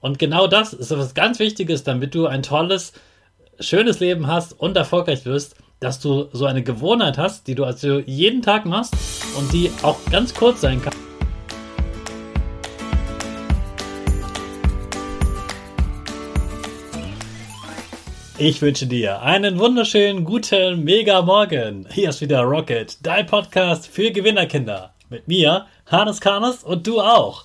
Und genau das ist etwas ganz Wichtiges, damit du ein tolles, schönes Leben hast und erfolgreich wirst, dass du so eine Gewohnheit hast, die du also jeden Tag machst und die auch ganz kurz sein kann. Ich wünsche dir einen wunderschönen, guten, mega Morgen. Hier ist wieder Rocket, dein Podcast für Gewinnerkinder. Mit mir, Hannes Karnes und du auch.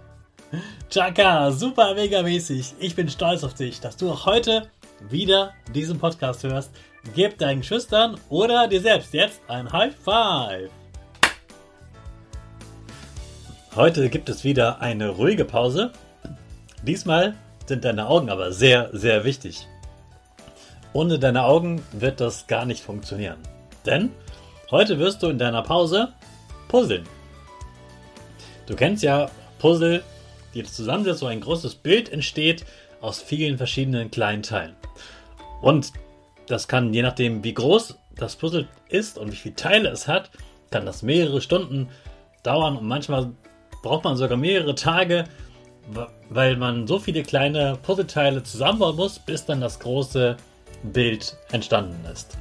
Chaka, super mega mäßig. Ich bin stolz auf dich, dass du auch heute wieder diesen Podcast hörst. Gib deinen Schüchtern oder dir selbst jetzt ein High Five. Heute gibt es wieder eine ruhige Pause. Diesmal sind deine Augen aber sehr, sehr wichtig. Ohne deine Augen wird das gar nicht funktionieren. Denn heute wirst du in deiner Pause puzzeln. Du kennst ja Puzzle die zusammensetzt, so ein großes Bild entsteht aus vielen verschiedenen kleinen Teilen. Und das kann, je nachdem, wie groß das Puzzle ist und wie viele Teile es hat, kann das mehrere Stunden dauern und manchmal braucht man sogar mehrere Tage, weil man so viele kleine Puzzleteile zusammenbauen muss, bis dann das große Bild entstanden ist.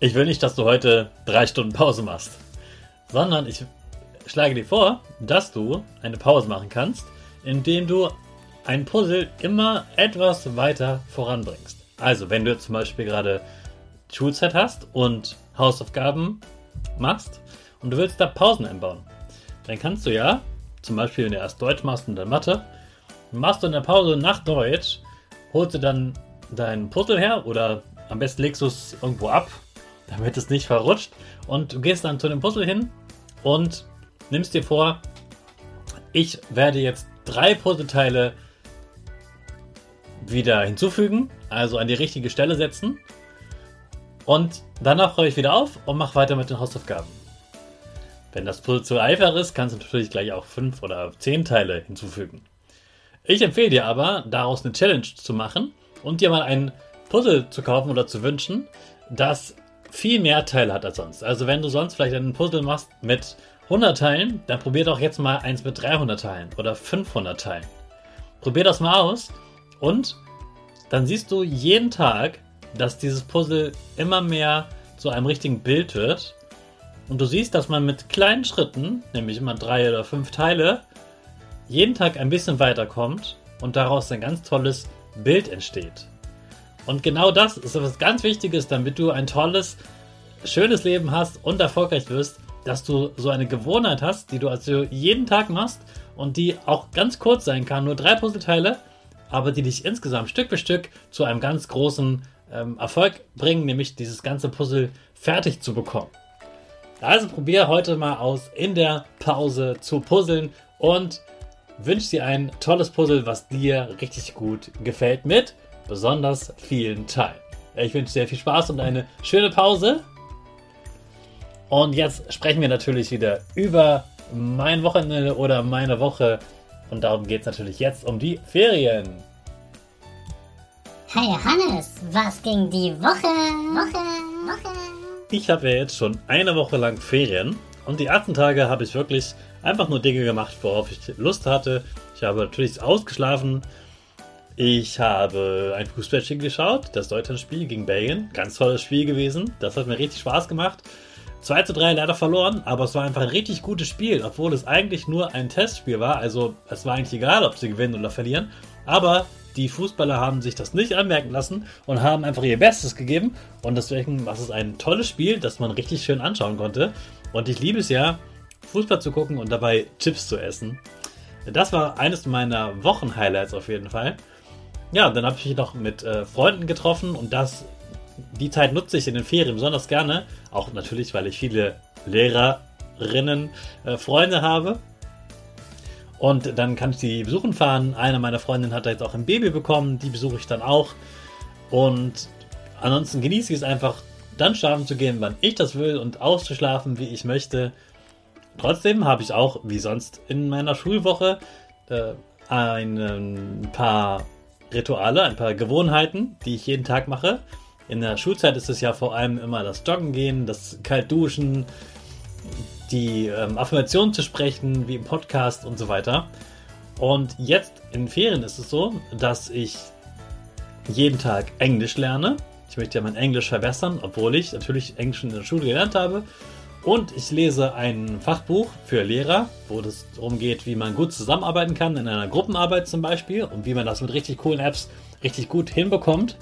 Ich will nicht, dass du heute drei Stunden Pause machst, sondern ich schlage dir vor, dass du eine Pause machen kannst, indem du ein Puzzle immer etwas weiter voranbringst. Also, wenn du zum Beispiel gerade Schulzeit hast und Hausaufgaben machst und du willst da Pausen einbauen, dann kannst du ja, zum Beispiel wenn du erst Deutsch machst und dann Mathe, machst du in der Pause nach Deutsch, holst du dann dein Puzzle her oder am besten legst du es irgendwo ab, damit es nicht verrutscht und du gehst dann zu dem Puzzle hin und nimmst dir vor, ich werde jetzt drei Puzzleteile wieder hinzufügen, also an die richtige Stelle setzen. Und danach freue ich wieder auf und mache weiter mit den Hausaufgaben. Wenn das Puzzle zu einfach ist, kannst du natürlich gleich auch fünf oder zehn Teile hinzufügen. Ich empfehle dir aber, daraus eine Challenge zu machen und dir mal ein Puzzle zu kaufen oder zu wünschen, das viel mehr Teile hat als sonst. Also wenn du sonst vielleicht einen Puzzle machst mit 100 Teilen, dann probier doch jetzt mal eins mit 300 Teilen oder 500 Teilen. Probier das mal aus und dann siehst du jeden Tag, dass dieses Puzzle immer mehr zu einem richtigen Bild wird. Und du siehst, dass man mit kleinen Schritten, nämlich immer drei oder fünf Teile, jeden Tag ein bisschen weiterkommt und daraus ein ganz tolles Bild entsteht. Und genau das ist etwas ganz Wichtiges, damit du ein tolles, schönes Leben hast und erfolgreich wirst, dass du so eine Gewohnheit hast, die du also jeden Tag machst und die auch ganz kurz sein kann, nur drei Puzzleteile, aber die dich insgesamt Stück für Stück zu einem ganz großen ähm, Erfolg bringen, nämlich dieses ganze Puzzle fertig zu bekommen. Also probier heute mal aus, in der Pause zu puzzeln und wünsche dir ein tolles Puzzle, was dir richtig gut gefällt, mit besonders vielen Teilen. Ich wünsche dir viel Spaß und eine schöne Pause. Und jetzt sprechen wir natürlich wieder über mein Wochenende oder meine Woche. Und darum geht es natürlich jetzt um die Ferien. Hey Hannes, was ging die Woche? Woche, Woche. Ich habe ja jetzt schon eine Woche lang Ferien und die ersten Tage habe ich wirklich einfach nur Dinge gemacht, worauf ich Lust hatte. Ich habe natürlich ausgeschlafen. Ich habe ein Fußballspiel geschaut, das Deutschlandspiel gegen Belgien. Ganz tolles Spiel gewesen. Das hat mir richtig Spaß gemacht. 2 zu 3 leider verloren, aber es war einfach ein richtig gutes Spiel, obwohl es eigentlich nur ein Testspiel war. Also es war eigentlich egal, ob sie gewinnen oder verlieren. Aber die Fußballer haben sich das nicht anmerken lassen und haben einfach ihr Bestes gegeben. Und deswegen war es ein tolles Spiel, das man richtig schön anschauen konnte. Und ich liebe es ja, Fußball zu gucken und dabei Chips zu essen. Das war eines meiner Wochenhighlights auf jeden Fall. Ja, dann habe ich mich noch mit äh, Freunden getroffen und das die Zeit nutze ich in den Ferien besonders gerne. Auch natürlich, weil ich viele Lehrerinnen, äh, Freunde habe. Und dann kann ich die besuchen fahren. Eine meiner Freundinnen hat da jetzt auch ein Baby bekommen. Die besuche ich dann auch. Und ansonsten genieße ich es einfach, dann schlafen zu gehen, wann ich das will und auszuschlafen, wie ich möchte. Trotzdem habe ich auch, wie sonst in meiner Schulwoche, äh, ein paar Rituale, ein paar Gewohnheiten, die ich jeden Tag mache. In der Schulzeit ist es ja vor allem immer das Joggen gehen, das Kaltduschen, die ähm, Affirmation zu sprechen, wie im Podcast und so weiter. Und jetzt in Ferien ist es so, dass ich jeden Tag Englisch lerne. Ich möchte ja mein Englisch verbessern, obwohl ich natürlich Englisch in der Schule gelernt habe. Und ich lese ein Fachbuch für Lehrer, wo es darum geht, wie man gut zusammenarbeiten kann, in einer Gruppenarbeit zum Beispiel, und wie man das mit richtig coolen Apps richtig gut hinbekommt.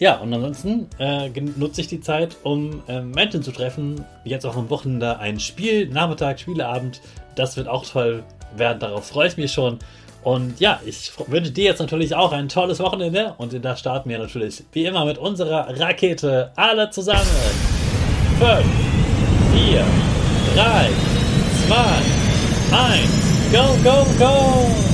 Ja, und ansonsten äh, nutze ich die Zeit, um äh, Menschen zu treffen. Jetzt auch am Wochenende ein Spiel, Nachmittag, Spieleabend. Das wird auch toll werden. Darauf freue ich mich schon. Und ja, ich wünsche dir jetzt natürlich auch ein tolles Wochenende. Und da starten wir natürlich wie immer mit unserer Rakete. Alle zusammen. 5, 4, 3, 2, 1. Go, go, go!